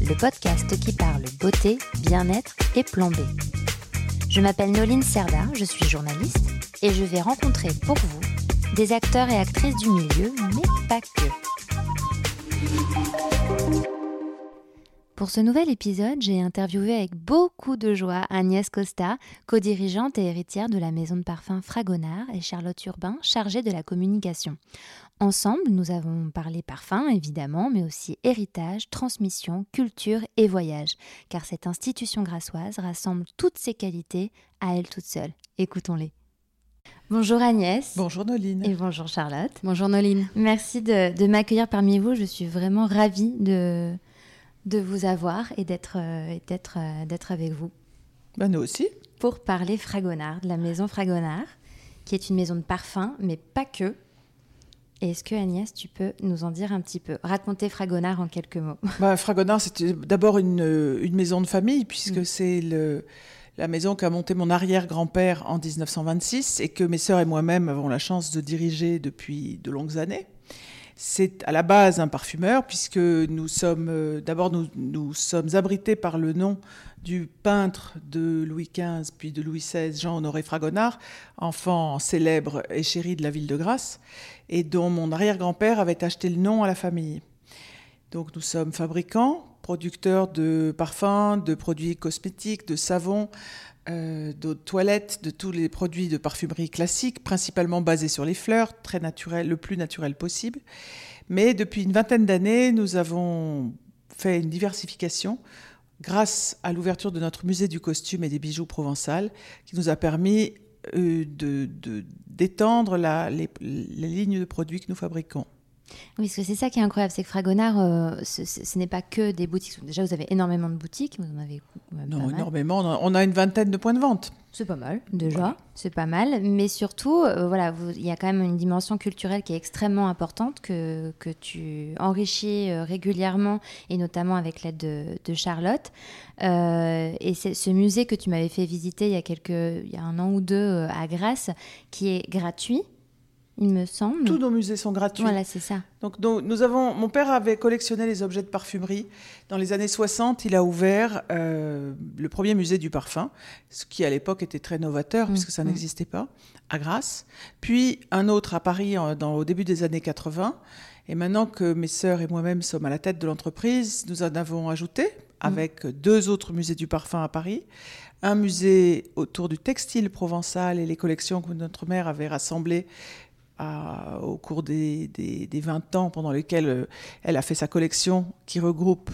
le podcast qui parle beauté, bien-être et plan. Je m'appelle Noline Serda, je suis journaliste et je vais rencontrer pour vous des acteurs et actrices du milieu, mais pas que. Pour ce nouvel épisode, j'ai interviewé avec beaucoup de joie Agnès Costa, co-dirigeante et héritière de la maison de parfum Fragonard, et Charlotte Urbain, chargée de la communication. Ensemble, nous avons parlé parfum, évidemment, mais aussi héritage, transmission, culture et voyage, car cette institution grassoise rassemble toutes ces qualités à elle toute seule. Écoutons-les. Bonjour Agnès. Bonjour Noline. Et bonjour Charlotte. Bonjour Noline. Merci de, de m'accueillir parmi vous. Je suis vraiment ravie de, de vous avoir et d'être euh, d'être euh, d'être avec vous. Ben nous aussi. Pour parler Fragonard, de la maison Fragonard, qui est une maison de parfum, mais pas que. Est-ce que Agnès, tu peux nous en dire un petit peu? Raconter Fragonard en quelques mots. Bah, Fragonard, c'était d'abord une, une, maison de famille, puisque mmh. c'est le, la maison qu'a montée mon arrière-grand-père en 1926 et que mes sœurs et moi-même avons la chance de diriger depuis de longues années. C'est à la base un parfumeur, puisque nous sommes, euh, d'abord, nous, nous, sommes abrités par le nom du peintre de Louis XV puis de Louis XVI, Jean-Honoré Fragonard, enfant célèbre et chéri de la ville de Grasse, et dont mon arrière-grand-père avait acheté le nom à la famille. Donc nous sommes fabricants, producteurs de parfums, de produits cosmétiques, de savons, euh, de toilette, de tous les produits de parfumerie classiques, principalement basés sur les fleurs, très naturel, le plus naturel possible. Mais depuis une vingtaine d'années, nous avons fait une diversification grâce à l'ouverture de notre musée du costume et des bijoux provençal, qui nous a permis euh, d'étendre de, les lignes de produits que nous fabriquons. Oui, parce que c'est ça qui est incroyable, c'est que Fragonard, euh, ce, ce n'est pas que des boutiques. Déjà, vous avez énormément de boutiques, vous en avez Non, énormément. On a une vingtaine de points de vente. C'est pas mal, déjà. C'est pas mal. Mais surtout, euh, voilà, il y a quand même une dimension culturelle qui est extrêmement importante que, que tu enrichis euh, régulièrement, et notamment avec l'aide de, de, Charlotte. Et c'est ce musée que tu m'avais fait visiter il y a quelques, il y a un an ou deux à Grasse, qui est gratuit il me semble. Tous nos musées sont gratuits. Voilà, c'est ça. Donc, nous avons, mon père avait collectionné les objets de parfumerie. Dans les années 60, il a ouvert euh, le premier musée du parfum, ce qui à l'époque était très novateur, mmh, puisque ça mmh. n'existait pas, à Grasse. Puis un autre à Paris en, dans, au début des années 80. Et maintenant que mes sœurs et moi-même sommes à la tête de l'entreprise, nous en avons ajouté avec mmh. deux autres musées du parfum à Paris un musée autour du textile provençal et les collections que notre mère avait rassemblées à, au cours des, des, des, 20 ans pendant lesquels euh, elle a fait sa collection qui regroupe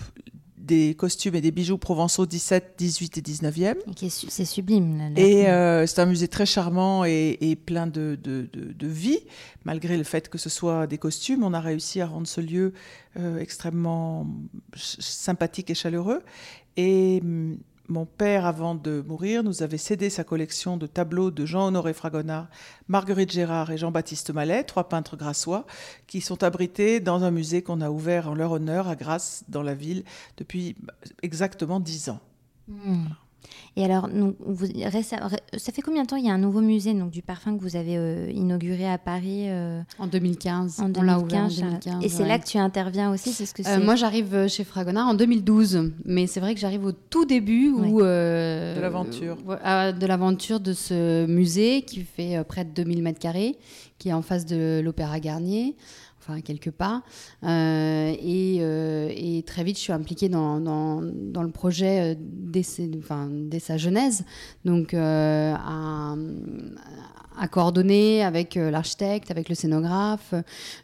des costumes et des bijoux provençaux 17, 18 et 19e. C'est sublime. Là, là. Et euh, c'est un musée très charmant et, et plein de, de, de, de, vie. Malgré le fait que ce soit des costumes, on a réussi à rendre ce lieu euh, extrêmement sympathique et chaleureux. Et mon père, avant de mourir, nous avait cédé sa collection de tableaux de Jean-Honoré Fragonard, Marguerite Gérard et Jean-Baptiste Mallet, trois peintres grassois, qui sont abrités dans un musée qu'on a ouvert en leur honneur à Grasse, dans la ville, depuis exactement dix ans. Mmh. Et alors, vous, ça fait combien de temps il y a un nouveau musée donc, du parfum que vous avez euh, inauguré à Paris euh, En 2015. En 2015. En 2015 et c'est ouais. là que tu interviens aussi c'est ce que euh, Moi, j'arrive chez Fragonard en 2012. Mais c'est vrai que j'arrive au tout début où, euh, de l'aventure. de l'aventure de ce musée qui fait près de 2000 mètres carrés, qui est en face de l'Opéra Garnier enfin quelque part. Euh, et, euh, et, très vite, je suis impliquée dans, dans, le projet dès, enfin, dès, sa genèse, donc euh, à, à, coordonner avec l'architecte, avec le scénographe,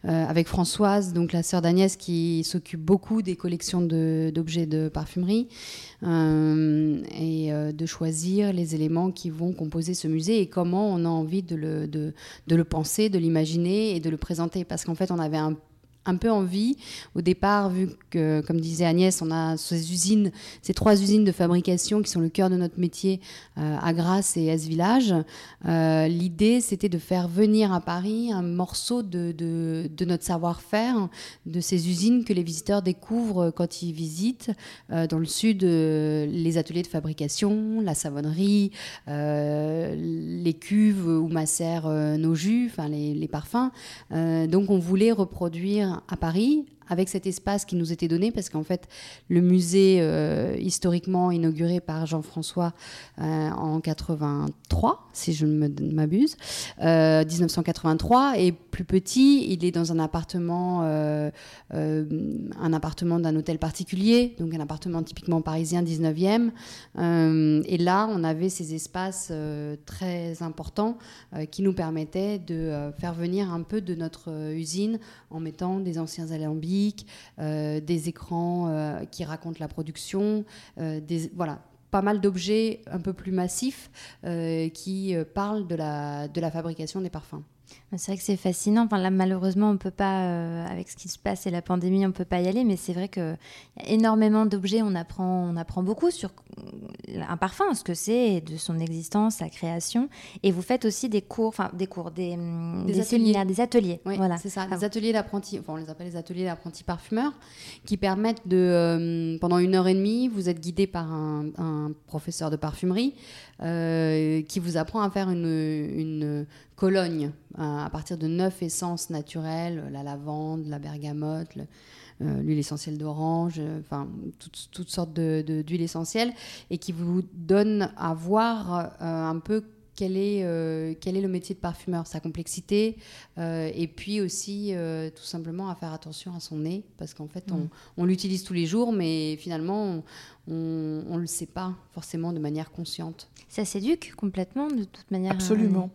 avec Françoise, donc la sœur d'Agnès qui s'occupe beaucoup des collections d'objets de, parfumerie. Euh, et euh, de choisir les éléments qui vont composer ce musée et comment on a envie de le, de, de le penser, de l'imaginer et de le présenter. Parce qu'en fait, on avait un un peu envie. Au départ, vu que, comme disait Agnès, on a ces usines, ces trois usines de fabrication qui sont le cœur de notre métier euh, à Grasse et à ce village. Euh, l'idée, c'était de faire venir à Paris un morceau de, notre savoir-faire, de ces usines que les visiteurs découvrent quand ils visitent. Euh, dans le sud, les ateliers de fabrication, la savonnerie, les cuves où macèrent nos jus, enfin les, les parfums. donc on voulait reproduire à Paris avec cet espace qui nous était donné, parce qu'en fait, le musée euh, historiquement inauguré par Jean-François euh, en 83, si je ne m'abuse, 1983, euh, est plus petit. Il est dans un appartement, un appartement d'un hôtel particulier, donc un appartement typiquement parisien 19e. et là, on avait ces espaces très importants qui nous permettaient de faire venir un peu de notre usine en mettant des anciens alambics euh, des écrans euh, qui racontent la production, euh, voilà, pas mal d'objets un peu plus massifs qui parlent de la, de la fabrication des parfums. C'est vrai que c'est fascinant. Enfin, là, malheureusement, on peut pas, euh, avec ce qui se passe et la pandémie, on peut pas y aller. Mais c'est vrai qu'il y a énormément d'objets. On apprend, on apprend beaucoup sur un parfum, ce que c'est, de son existence, sa création. Et vous faites aussi des cours, enfin des cours, des, des, des ateliers. des ateliers. Oui, voilà. c'est ça. Des ateliers d'apprenti. Enfin, on les appelle les ateliers d'apprenti parfumeurs, qui permettent de, euh, pendant une heure et demie, vous êtes guidé par un, un professeur de parfumerie euh, qui vous apprend à faire une, une Cologne, à partir de neuf essences naturelles, la lavande, la bergamote, euh, l'huile essentielle d'orange, euh, enfin toutes, sortes d'huiles de, d'huile essentielles, et qui vous donne à voir euh, un peu quel est, quel est le métier de parfumeur, sa complexité, et puis aussi tout simplement à faire attention à son nez, parce qu'en fait, on, mm. on l'utilise tous les jours, mais finalement, on ne le sait pas forcément de manière consciente. Ça s'éduque complètement de toute manière. Absolument.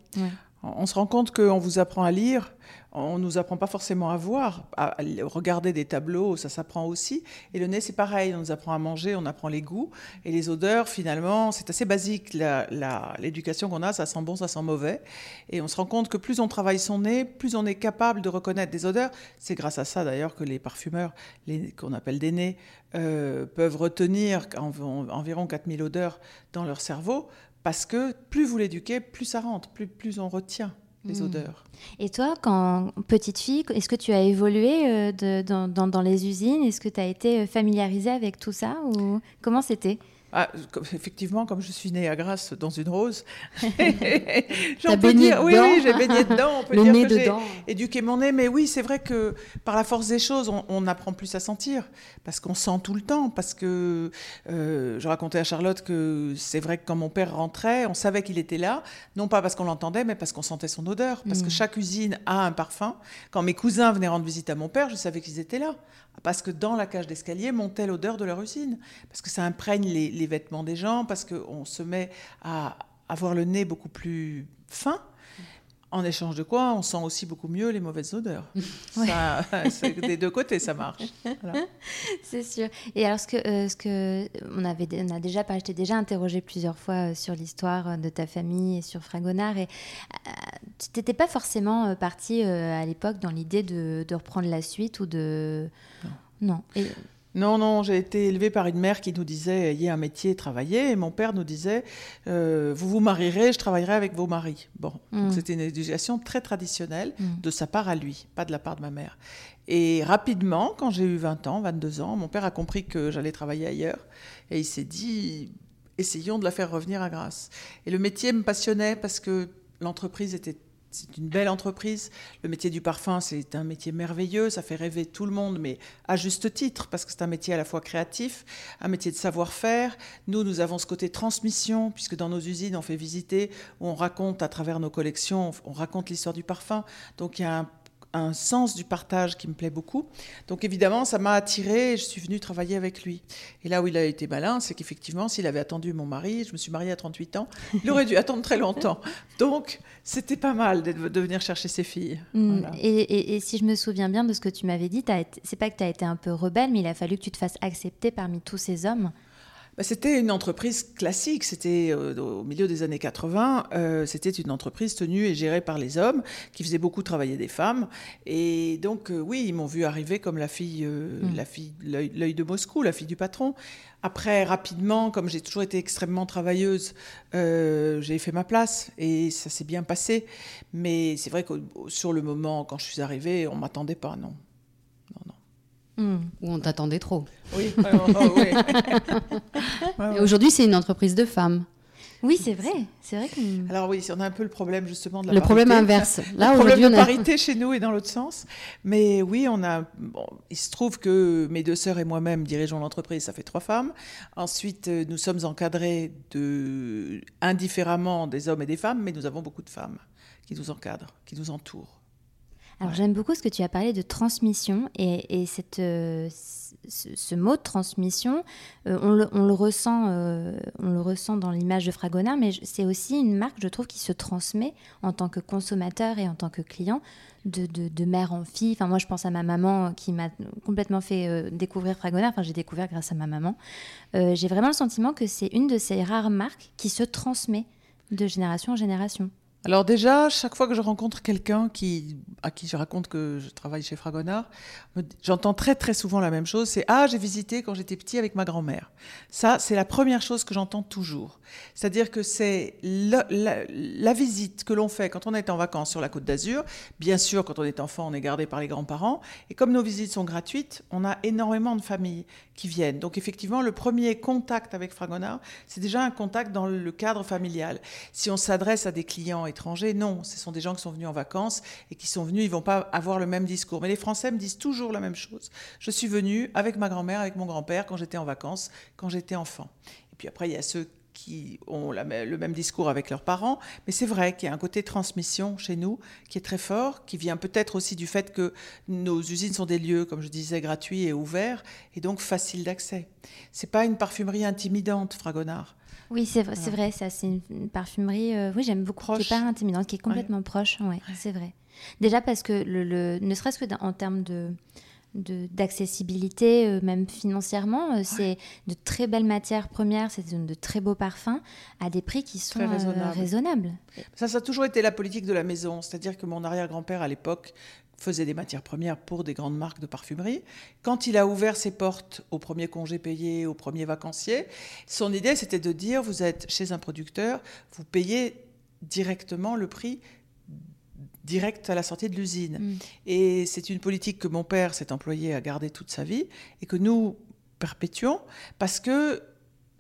On se rend compte qu'on vous apprend à lire, on ne nous apprend pas forcément à voir, à regarder des tableaux, ça s'apprend aussi. Et le nez, c'est pareil, on nous apprend à manger, on apprend les goûts. Et les odeurs, finalement, c'est assez basique. L'éducation qu'on a, ça sent bon, ça sent mauvais. Et on se rend compte que plus on travaille son nez, plus on est capable de reconnaître des odeurs. C'est grâce à ça, d'ailleurs, que les parfumeurs, qu'on appelle des nez, euh, peuvent retenir environ 4000 odeurs dans leur cerveau parce que plus vous l'éduquez, plus ça rentre, plus, plus on retient les hmm. odeurs. Et toi, quand petite fille, est-ce que tu as évolué euh, de, dans, dans, les usines? Est-ce que tu as été familiarisée avec tout ça ou comment c'était? Ah, effectivement, comme je suis née à Grasse dans une rose, j'en peux dire, oui, oui, j'ai baigné dedans. On peut Le dire nez que dedans. éduqué mon nez, mais oui, c'est vrai que par la force des choses, on, apprend plus à sentir, parce qu'on sent tout le temps, parce que euh, je racontais à Charlotte que c'est vrai que quand mon père rentrait, on savait qu'il était là, non pas parce qu'on l'entendait, mais parce qu'on sentait son odeur, parce que mm. chaque usine a un parfum. Quand mes cousins venaient rendre visite à mon père, je savais qu'ils étaient là parce que dans la cage d'escalier montait l'odeur de leur usine, parce que ça imprègne les, vêtements des gens, parce qu'on se met à avoir le nez beaucoup plus fin. En échange de quoi, on sent aussi beaucoup mieux les mauvaises odeurs. Ça, des deux côtés, ça marche. C'est sûr. Et alors, ce que, euh, ce que on avait, on a déjà, je t'ai déjà interrogé plusieurs fois euh, sur l'histoire euh, de ta famille et sur Fragonard, et tu n'étais pas forcément partie à l'époque dans l'idée de, de, reprendre la suite ou de. Non. Non. Non, non, j'ai été élevée par une mère qui nous disait ayez un métier, travaillez. Et mon père nous disait euh, vous vous marierez, je travaillerai avec vos maris. Bon, mm. c'était une éducation très traditionnelle mm. de sa part à lui, pas de la part de ma mère. Et rapidement, quand j'ai eu 20 ans, 22 ans, mon père a compris que j'allais travailler ailleurs. Et il s'est dit essayons de la faire revenir à Grasse. Et le métier me passionnait parce que l'entreprise était c'est une belle entreprise. Le métier du parfum, c'est un métier merveilleux, ça fait rêver tout le monde, mais à juste titre, parce que c'est un métier à la fois créatif, un métier de savoir-faire. Nous, nous avons ce côté transmission, puisque dans nos usines, on fait visiter, on raconte à travers nos collections, on raconte l'histoire du parfum. Donc il y a un un sens du partage qui me plaît beaucoup. Donc évidemment, ça m'a attiré et je suis venue travailler avec lui. Et là où il a été malin, c'est qu'effectivement, s'il avait attendu mon mari, je me suis mariée à 38 ans, il aurait dû attendre très longtemps. Donc c'était pas mal de, venir chercher ses filles. Mm. Et, si je me souviens bien de ce que tu m'avais dit, c'est pas que tu as été un peu rebelle, mais il a fallu que tu te fasses accepter parmi tous ces hommes. Bah, C'était une entreprise classique, c'était au milieu des années 80, c'était une entreprise tenue et gérée par les hommes, qui faisait beaucoup travailler des femmes. Et donc, oui, ils m'ont vu arriver comme la fille, mm. la fille, l'œil de Moscou, la fille du patron. Après, rapidement, comme j'ai toujours été extrêmement travailleuse, euh, j'ai fait ma place et ça s'est bien passé. Mais c'est vrai que sur le moment, quand je suis arrivée, on m'attendait pas. Non, Hmm. Ou on t'attendait trop. Oui. oui. et aujourd'hui, c'est une entreprise de femmes. Oui, c'est vrai. C'est vrai que... Alors oui, on a un peu le problème justement de la le problème inverse. Là, le problème de parité chez nous est dans l'autre sens. Mais oui, on a. il se trouve que mes deux sœurs et moi-même dirigeons l'entreprise. Ça fait trois femmes. Ensuite, euh, nous sommes encadrés de indifféremment des hommes et des femmes, mais nous avons beaucoup de femmes qui nous encadrent, qui nous entourent. Alors j'aime beaucoup ce que tu as parlé de transmission et, cette, euh, ce, mot de transmission, euh, on, le, ressent, euh, on le ressent dans l'image de Fragonard, mais c'est aussi une marque, je trouve, qui se transmet en tant que consommateur et en tant que client de, de, mère en fille. Enfin, moi, je pense à ma maman qui m'a complètement fait découvrir Fragonard. Enfin, j'ai découvert grâce à ma maman. j'ai vraiment le sentiment que c'est une de ces rares marques qui se transmet de génération en génération. Alors déjà, chaque fois que je rencontre quelqu'un qui, à qui je raconte que je travaille chez Fragonard, j'entends très très souvent la même chose, c'est ⁇ Ah, j'ai visité quand j'étais petit avec ma grand-mère ⁇ Ça, c'est la première chose que j'entends toujours. C'est-à-dire que c'est la, la, visite que l'on fait quand on est en vacances sur la côte d'Azur. Bien sûr, quand on est enfant, on est gardé par les grands-parents. Et comme nos visites sont gratuites, on a énormément de familles qui viennent. Donc effectivement, le premier contact avec Fragonard, c'est déjà un contact dans le cadre familial. Si on s'adresse à des clients étrangers, non, ce sont des gens qui sont venus en vacances et qui sont venus, ils vont pas avoir le même discours. Mais les Français me disent toujours la même chose. Je suis venu avec ma grand-mère, avec mon grand-père quand j'étais en vacances, quand j'étais enfant. Et puis après, il y a ceux qui ont le même discours avec leurs parents, mais c'est vrai qu'il y a un côté transmission chez nous qui est très fort, qui vient peut-être aussi du fait que nos usines sont des lieux, comme je disais, gratuits et ouverts, et donc faciles d'accès. C'est pas une parfumerie intimidante, Fragonard. Oui, c'est vrai, ça, c'est une, parfumerie, euh, oui, j'aime beaucoup, qui n'est pas intimidante, qui est complètement proche, ouais, c'est vrai. Déjà parce que, le, ne serait-ce que en termes de d'accessibilité, euh, même financièrement. Euh, c'est de très belles matières premières, c'est de, très beaux parfums à des prix qui sont raisonnables. Ça, ça a toujours été la politique de la maison. C'est-à-dire que mon arrière-grand-père, à l'époque, faisait des matières premières pour des grandes marques de parfumerie. Quand il a ouvert ses portes au premier congé payé, au premier vacancier, son idée c'était de dire vous êtes chez un producteur, vous payez directement le prix direct à la sortie de l'usine. Mm. Et c'est une politique que mon père s'est employé à garder toute sa vie et que nous perpétuons parce que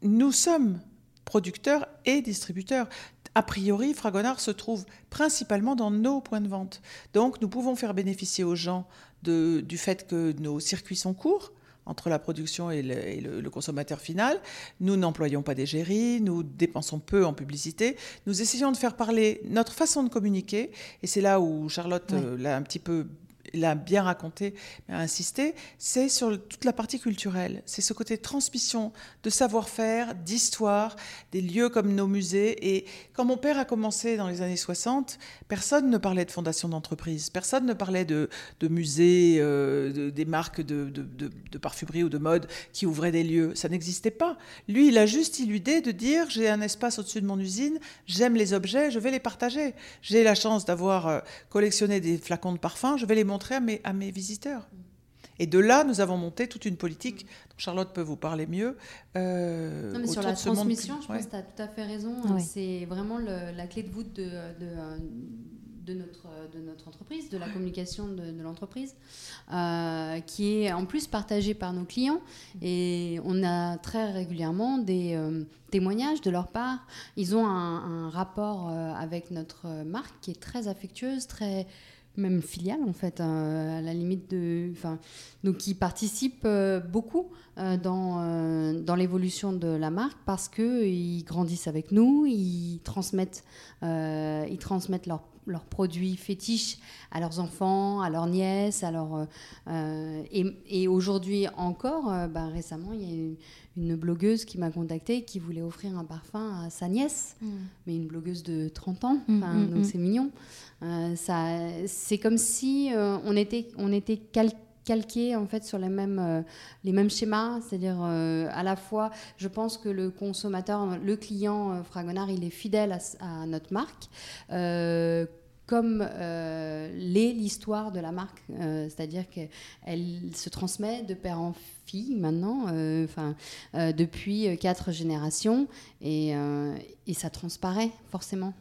nous sommes producteurs et distributeurs a priori, Fragonard se trouve principalement dans nos points de vente. Donc, nous pouvons faire bénéficier aux gens du fait que nos circuits sont courts entre la production et le, consommateur final. Nous n'employons pas d'égérie, nous dépensons peu en publicité. Nous essayons de faire parler notre façon de communiquer, et c'est là où Charlotte euh, l'a un petit peu il a bien raconté, a insisté, c'est sur toute la partie culturelle. C'est ce côté transmission de savoir-faire, d'histoire, des lieux comme nos musées. Et quand mon père a commencé dans les années 60, personne ne parlait de fondation d'entreprise, personne ne parlait de, musées, euh, des marques de, de, parfumerie ou de mode qui ouvraient des lieux. Ça n'existait pas. Lui, il a juste eu l'idée de dire j'ai un espace au-dessus de mon usine, j'aime les objets, je vais les partager. J'ai la chance d'avoir euh, collectionné des flacons de parfum, je vais les montrer à mes, à mes visiteurs. Et de là, nous avons monté toute une politique dont Charlotte peut vous parler mieux. Euh, non, mais sur la transmission, je pense que tu as tout à fait raison. C'est vraiment la clé de voûte de, de, notre, de notre entreprise, de la communication de, l'entreprise, euh, qui est en plus partagée par nos clients. Et on a très régulièrement des euh, témoignages de leur part. Ils ont un, un rapport euh, avec notre marque qui est très affectueuse, très même filiale en fait, hein, à la limite de, donc qui participent euh, beaucoup euh, dans, euh, dans l'évolution de la marque parce que ils grandissent avec nous, ils transmettent, ils transmettent leurs leurs produits fétiches à leurs enfants, à leurs nièces, à leurs, et, et aujourd'hui encore, bah, récemment, il y a une, une blogueuse qui m'a contactée qui voulait offrir un parfum à sa nièce, mm. mais une blogueuse de 30 ans, mm, mm, donc c'est mignon. Euh, ça, c'est comme si euh, on était, on était calqué en fait sur les mêmes, euh, les mêmes schémas, c'est-à-dire euh, à la fois, je pense que le consommateur, le client euh, Fragonard, il est fidèle à, notre marque. comme l'est l'histoire de la marque, c'est-à-dire qu'elle se transmet de père en fille maintenant, depuis quatre générations, et, et ça transparaît forcément.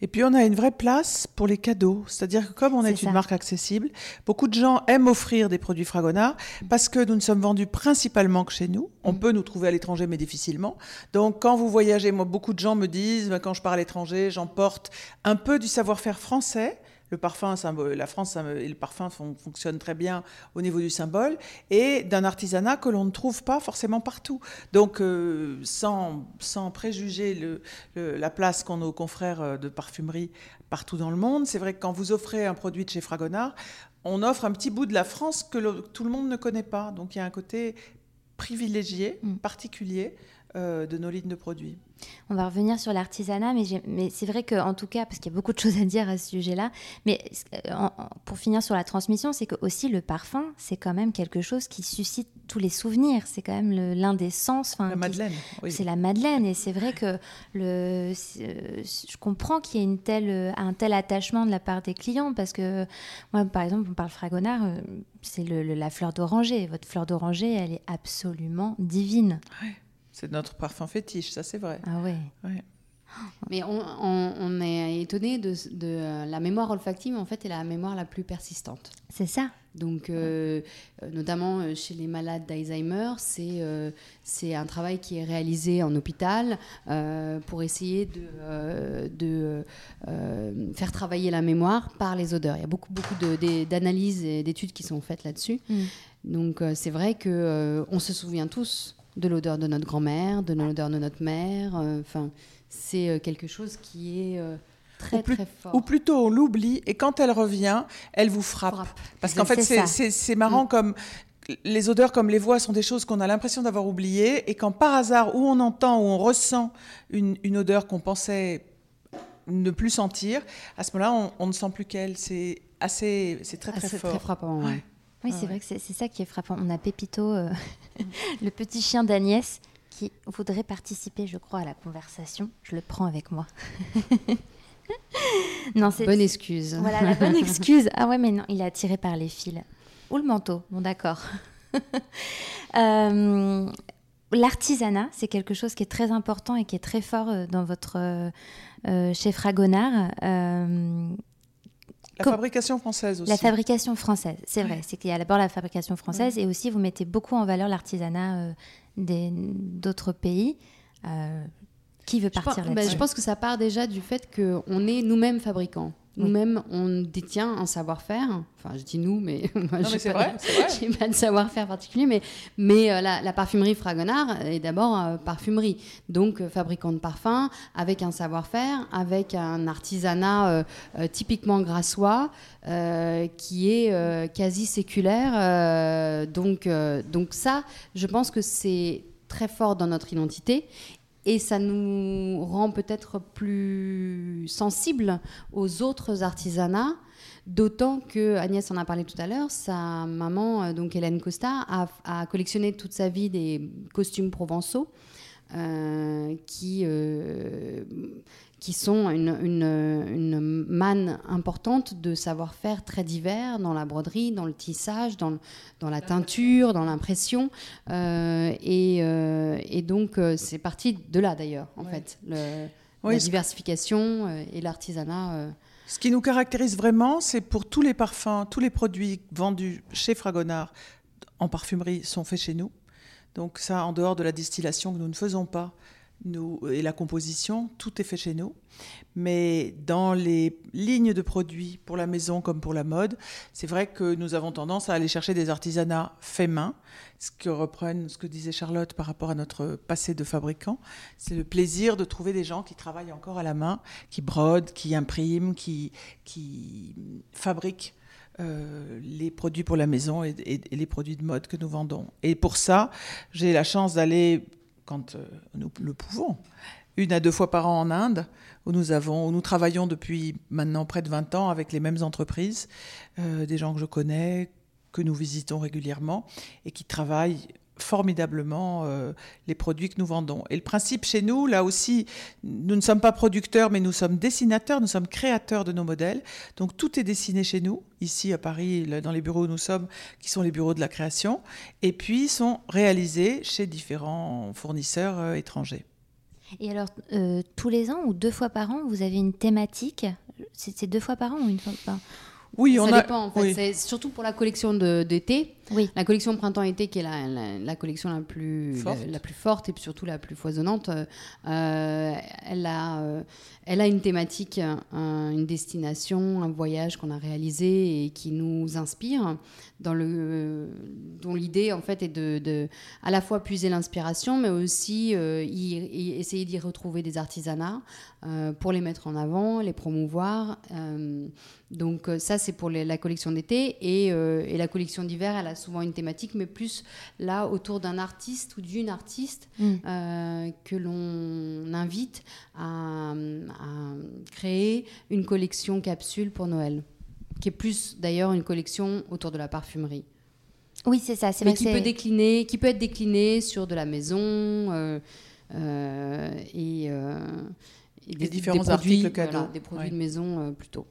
Et puis on a une vraie place pour les cadeaux, c'est-à-dire que comme on est, une marque accessible, beaucoup de gens aiment offrir des produits Fragonard parce que nous ne sommes vendus principalement que chez nous. On peut nous trouver à l'étranger mais difficilement. Donc quand vous voyagez, moi beaucoup de gens me disent bah, quand je pars à l'étranger, j'emporte un peu du savoir-faire français. Le parfum, la France et le parfum fon- fonctionnent très bien au niveau du symbole et d'un artisanat que l'on ne trouve pas forcément partout. Donc, euh, sans, sans préjuger le, le- la place qu'ont nos confrères euh, de parfumerie partout dans le monde, c'est vrai que quand vous offrez un produit de chez Fragonard, on offre un petit bout de la France que le- tout le monde ne connaît pas. Donc, il y a un côté privilégié, Mm. particulier euh, de nos lignes de produits. On va revenir sur l'artisanat, mais, c'est vrai qu'en tout cas, parce qu'il y a beaucoup de choses à dire à ce sujet-là, mais euh, en- en- pour finir sur la transmission, c'est que aussi le parfum, c'est quand même quelque chose qui suscite tous les souvenirs. C'est quand même l'un des sens. La Madeleine, oui. C'est la Madeleine, et c'est vrai que le, euh, je comprends qu'il y ait une telle, un tel attachement de la part des clients, parce que moi, par exemple, on parle fragonard, c'est la fleur d'oranger. Votre fleur d'oranger, elle est absolument divine. C'est notre parfum fétiche, ça c'est vrai. Ah ouais. Ouais. Mais on, on- on est étonné de, de, euh, la mémoire olfactive, en fait, est la mémoire la plus persistante. C'est ça. Donc, euh, euh, notamment chez les malades d'Alzheimer, c'est euh, un travail qui est réalisé en hôpital euh, pour essayer de, euh, de euh, faire travailler la mémoire par les odeurs. Il y a beaucoup, beaucoup d'analyses et d'études qui sont faites là-dessus. Mm. Donc, euh, c'est vrai que euh, on se souvient tous de l'odeur de notre grand-mère, de l'odeur de notre mère. euh, Enfin, c'est euh, quelque chose qui est euh, très, Ou plus- très fort. Ou plutôt, on l'oublie et quand elle revient, elle vous frappe. Frappe. Parce qu'en fait, C'est marrant comme les odeurs comme les voix sont des choses qu'on a l'impression d'avoir oubliées et quand par hasard, où on entend, où on ressent une, une odeur qu'on pensait ne plus sentir, à ce moment-là, on, on ne sent plus qu'elle. C'est assez, c'est très très c'est fort. très frappant. ouais. Ouais. Oui, Ah c'est ouais. vrai que c'est ça qui est frappant. On a Pépito, euh, le petit chien d'Agnès, qui voudrait participer, je crois, à la conversation. Je le prends avec moi. non, c'est Bonne excuse. voilà la bonne excuse. Ah ouais, mais non, il est attiré par les fils ou le manteau. Bon, d'accord. Euh, L'artisanat, c'est quelque chose qui est très important et qui est très fort euh, dans votre euh, euh, chez Fragonard. Euh, La Com- fabrication française aussi. La fabrication française, c'est vrai. C'est qu'il y a d'abord la fabrication française et aussi vous mettez beaucoup en valeur l'artisanat euh, des- d'autres pays. Euh, qui veut Je pense, partir bah, là-dessus je pense que ça part déjà du fait qu'on est nous-mêmes fabricants. Nous-mêmes, on détient un savoir-faire. Enfin, je dis nous, mais moi, mais c'est pas, de savoir-faire particulier. Mais, mais euh, la, la parfumerie Fragonard est d'abord euh, parfumerie. Donc, euh, fabricant de parfums, avec un savoir-faire, avec un artisanat typiquement grassois, qui est quasi séculaire. donc, donc ça, je pense que c'est très fort dans notre identité. Et ça nous rend peut-être plus sensibles aux autres artisanats, d'autant que Agnès en a parlé tout à l'heure, sa maman, euh, donc Hélène Costa, a, collectionné toute sa vie des costumes provençaux. euh, qui, euh, qui sont une, une, une manne importante de savoir-faire très divers dans la broderie, dans le tissage, dans, le- dans la teinture, dans l'impression. Euh, et, euh, et donc, euh, c'est parti de là d'ailleurs, en Ouais. fait. Le- Oui, la diversification et l'artisanat. Ce qui nous caractérise vraiment, c'est pour tous les parfums, tous les produits vendus chez Fragonard en parfumerie sont faits chez nous. Donc ça, en dehors de la distillation que nous ne faisons pas, et la composition, tout est fait chez nous. Mais dans les lignes de produits pour la maison comme pour la mode, c'est vrai que nous avons tendance à aller chercher des artisanats faits main, ce que reprennent ce que disait Charlotte par rapport à notre passé de fabricant. C'est le plaisir de trouver des gens qui travaillent encore à la main, qui brodent, qui impriment, qui, qui fabriquent euh, les produits pour la maison et les produits de mode que nous vendons. Et pour ça, j'ai la chance d'aller, quand euh, nous le pouvons, une à deux fois par an en Inde, où nous, travaillons depuis maintenant près de 20 ans avec les mêmes entreprises, euh, des gens que je connais, que nous visitons régulièrement et qui travaillent formidablement euh, les produits que nous vendons. Et le principe chez nous, là aussi, nous ne sommes pas producteurs, mais nous sommes dessinateurs, nous sommes créateurs de nos modèles. Donc tout est dessiné chez nous, ici à Paris, dans les bureaux où nous sommes, qui sont les bureaux de la création, et puis sont réalisés chez différents fournisseurs euh, étrangers. Et alors, euh, tous les ans ou deux fois par an, vous avez une thématique? C'est deux fois par an ou une fois par an? Oui, on ça a... dépend en fait. C'est surtout pour la collection d'été. Oui. La collection printemps-été qui est la, la, collection la plus forte. La, plus forte et surtout la plus foisonnante. Euh, elle, a, euh, elle a une thématique, une destination, un voyage qu'on a réalisé et qui nous inspire, dans le, dont l'idée en fait est de, de, à la fois puiser l'inspiration, mais aussi euh, y, essayer d'y retrouver des artisanats euh, pour les mettre en avant, les promouvoir. Euh, donc ça c'est pour les, la collection d'été et, et, la collection d'hiver, elle a souvent une thématique, mais plus là autour d'un artiste ou d'une artiste Mm. que l'on invite à, à créer une collection capsule pour Noël, qui est plus d'ailleurs une collection autour de la parfumerie. Oui, c'est ça. C'est Mais vrai qui peut décliner, qui peut être décliné sur de la maison euh, euh, et, euh, et Les différents produits, articles cadeaux. voilà, des produits Ouais. de maison euh, plutôt.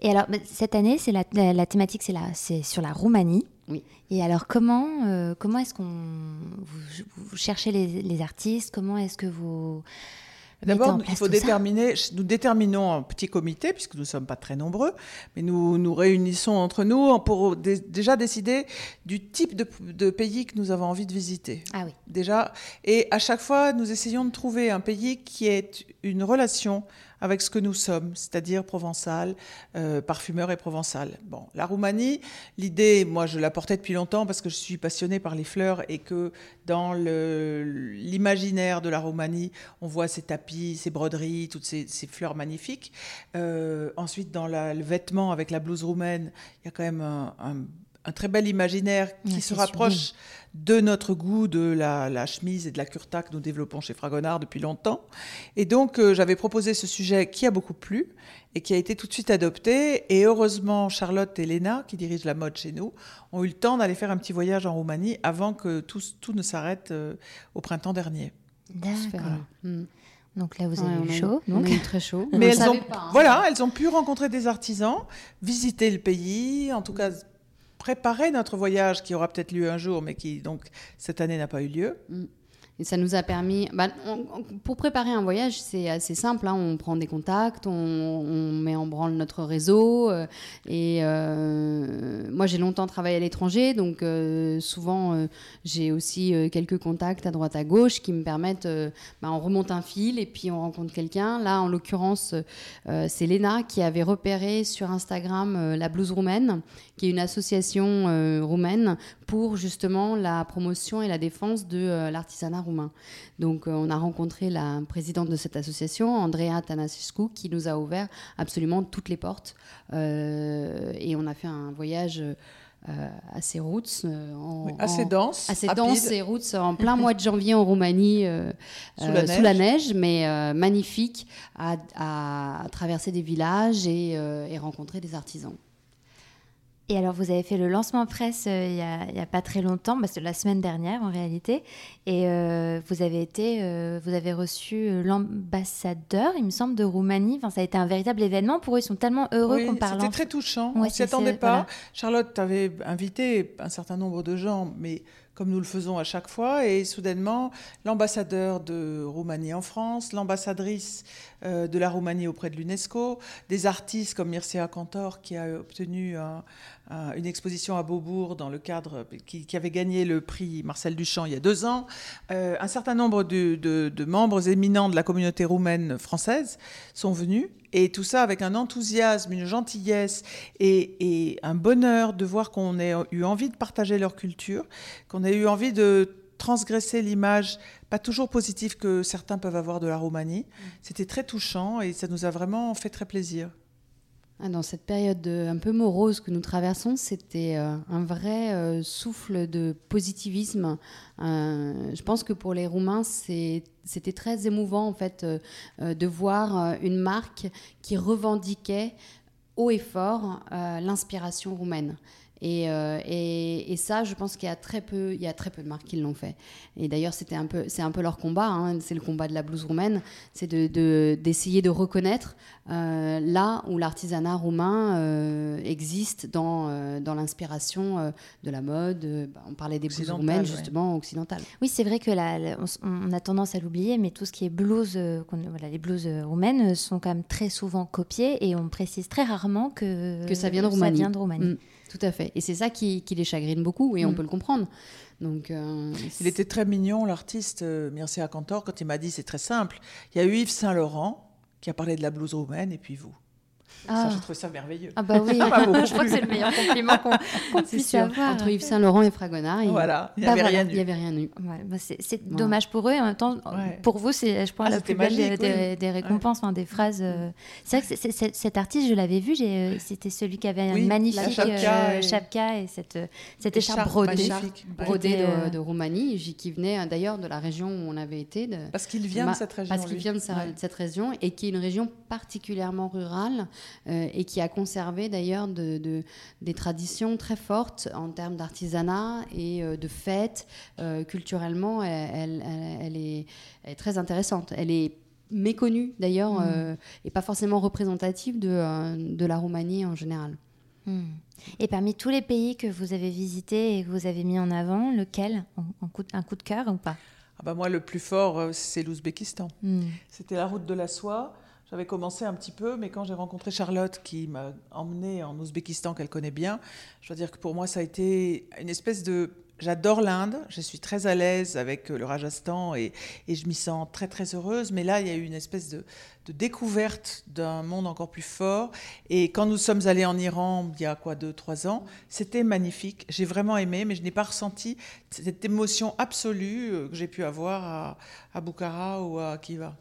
Et alors, bah, cette année, c'est la, la, thématique, c'est la- c'est sur la Roumanie. Oui. Et alors, comment, euh, comment est-ce qu'on vous, vous cherchez les, les artistes? Comment est-ce que vous D'abord, il faut déterminer, nous déterminons en petit comité, puisque nous ne sommes pas très nombreux, mais nous nous réunissons entre nous pour dé- déjà décider du type de, de pays que nous avons envie de visiter. Ah oui. Déjà, et à chaque fois, nous essayons de trouver un pays qui ait une relation avec ce que nous sommes, c'est-à-dire provençal, euh, parfumeur et provençal. Bon, la Roumanie, l'idée, moi, je la portais depuis longtemps parce que je suis passionnée par les fleurs et que dans l'imaginaire de la Roumanie, on voit ces tapis, ces broderies, toutes ces, fleurs magnifiques. Euh, ensuite, dans le vêtement avec la blouse roumaine, il y a quand même un- un très bel imaginaire qui se rapproche de notre goût de la, la chemise et de la kurta que nous développons chez Fragonard depuis longtemps. Et donc, euh, j'avais proposé ce sujet qui a beaucoup plu et qui a été tout de suite adopté. Et heureusement, Charlotte et Léna, qui dirigent la mode chez nous, ont eu le temps d'aller faire un petit voyage en Roumanie avant que tout, tout ne s'arrête euh, au printemps dernier. D'accord. Mm. Donc là, vous avez eu a chaud. on a Donc. eu très chaud. Mais le elles ont, pas, hein. voilà, elles ont pu rencontrer des artisans, visiter le pays, en tout cas préparer notre voyage qui aura peut-être lieu un jour, mais qui donc cette année n'a pas eu lieu. Et ça nous a permis. bah, pour préparer un voyage, c'est assez simple. hein. On prend des contacts, on, met en branle notre réseau. euh, et euh, moi, j'ai longtemps travaillé à l'étranger, donc euh, souvent, j'ai aussi quelques contacts à droite à gauche qui me permettent. bah, on remonte un fil et puis on rencontre quelqu'un. Là, en l'occurrence, c'est Léna qui avait repéré sur Instagram la blouse roumaine, qui est une association roumaine pour justement la promotion et la défense de l'artisanat roumain. Donc euh, on a rencontré la présidente de cette association, Andrea Tanasescu, qui nous a ouvert absolument toutes les portes. Euh, et on a fait un voyage euh, assez roots. euh, en- Oui, assez en- dense, assez rapide. dense et roots en plein mois de janvier en Roumanie, euh, Sous la neige. mais magnifique, à, à traverser des villages et, et rencontrer des artisans. Et alors, vous avez fait le lancement presse euh, il y a- pas très longtemps, bah, c'est la semaine dernière en réalité, et euh, vous avez été, euh, vous avez reçu l'ambassadeur, il me semble, de Roumanie. Enfin, ça a été un véritable événement pour eux. Ils sont tellement heureux Oui, qu'on parle. C'était en- très touchant. Ouais, on s'y c'est- attendait pas. voilà. Charlotte avait invité un certain nombre de gens, mais comme nous le faisons à chaque fois, et soudainement, l'ambassadeur de Roumanie en France, l'ambassadrice euh, de la Roumanie auprès de l'UNESCO, des artistes comme Mircea Cantor qui a obtenu un- un- une exposition à Beaubourg dans le cadre qui, avait gagné le prix Marcel Duchamp il y a deux ans, euh, un certain nombre de membres éminents de la communauté roumaine française sont venus. Et tout ça avec un enthousiasme, une gentillesse et, et un bonheur de voir qu'on ait eu envie de partager leur culture, qu'on ait eu envie de transgresser l'image pas toujours positive que certains peuvent avoir de la Roumanie. C'était très touchant et ça nous a vraiment fait très plaisir. Ah, Dans cette période un peu morose que nous traversons, c'était euh, un vrai euh, souffle de positivisme. Euh, je pense que pour les Roumains, c'était très émouvant en fait de voir une marque qui revendiquait haut et fort l'inspiration roumaine. Et, euh, et, et, ça, je pense qu'il y a très peu, il y a très peu de marques qui l'ont fait. Et d'ailleurs, c'était un peu, c'est un peu leur combat. Hein, c'est le combat de la blouse roumaine, c'est de, d'essayer de, reconnaître euh, là où l'artisanat roumain euh, existe dans, euh, dans l'inspiration de la mode. Bah, on parlait des blouses roumaines justement occidentales. Oui, c'est vrai que là, on, a tendance à l'oublier, mais tout ce qui est blouse, voilà, les blouses roumaines sont quand même très souvent copiées et on précise très rarement que que ça vient de Roumanie. vient de Roumanie. Mm. Tout à fait. Et c'est ça qui, qui, les chagrine beaucoup, et on mm. peut le comprendre. Donc, euh, il était très mignon, l'artiste euh, Mircea Cantor, quand il m'a dit c'est très simple. Il y a eu Yves Saint-Laurent qui a parlé de la blouse roumaine, et puis vous. Ah. Ça, j'ai trouvé ça merveilleux. Ah bah oui, je crois que c'est le meilleur compliment qu'on puisse avoir. Entre Yves Saint Laurent et Fragonard, il voilà, il n'y avait, rien eu. avait rien eu. Bah c'est dommage pour eux, et en même temps, pour vous, c'est, je pense, ah, la plus belle des, récompenses, des phrases. Euh, c'est vrai que cet artiste, je l'avais vu, euh, c'était celui qui avait une magnifique chapka, euh, et... cette, cette écharpe brodée, brodée de, Roumanie, qui venait d'ailleurs de la région où on avait été. Parce qu'il vient de cette région. Parce qu'il vient de cette région, et qui est une région particulièrement rurale. Euh, et qui a conservé d'ailleurs de, des traditions très fortes en termes d'artisanat et euh, de fêtes. Euh, culturellement, elle, elle, est, très intéressante. Elle est méconnue d'ailleurs mm. et pas forcément représentative de, de, la Roumanie en général. Mm. Et parmi tous les pays que vous avez visités et que vous avez mis en avant, lequel Un coup de cœur ou pas? Ah bah Moi, le plus fort, c'est l'Ouzbékistan. Mm. C'était la route de la soie. J'avais commencé un petit peu, mais quand j'ai rencontré Charlotte, qui m'a emmenée en Ouzbékistan, qu'elle connaît bien, je dois dire que pour moi, ça a été une espèce de... J'adore l'Inde, je suis très à l'aise avec le Rajasthan et, je m'y sens très très heureuse, mais là, il y a eu une espèce de, découverte d'un monde encore plus fort. Et quand nous sommes allés en Iran, il y a quoi, deux, trois ans, c'était magnifique. J'ai vraiment aimé, mais je n'ai pas ressenti cette émotion absolue euh, que j'ai pu avoir à, à Bukhara ou à Kiva.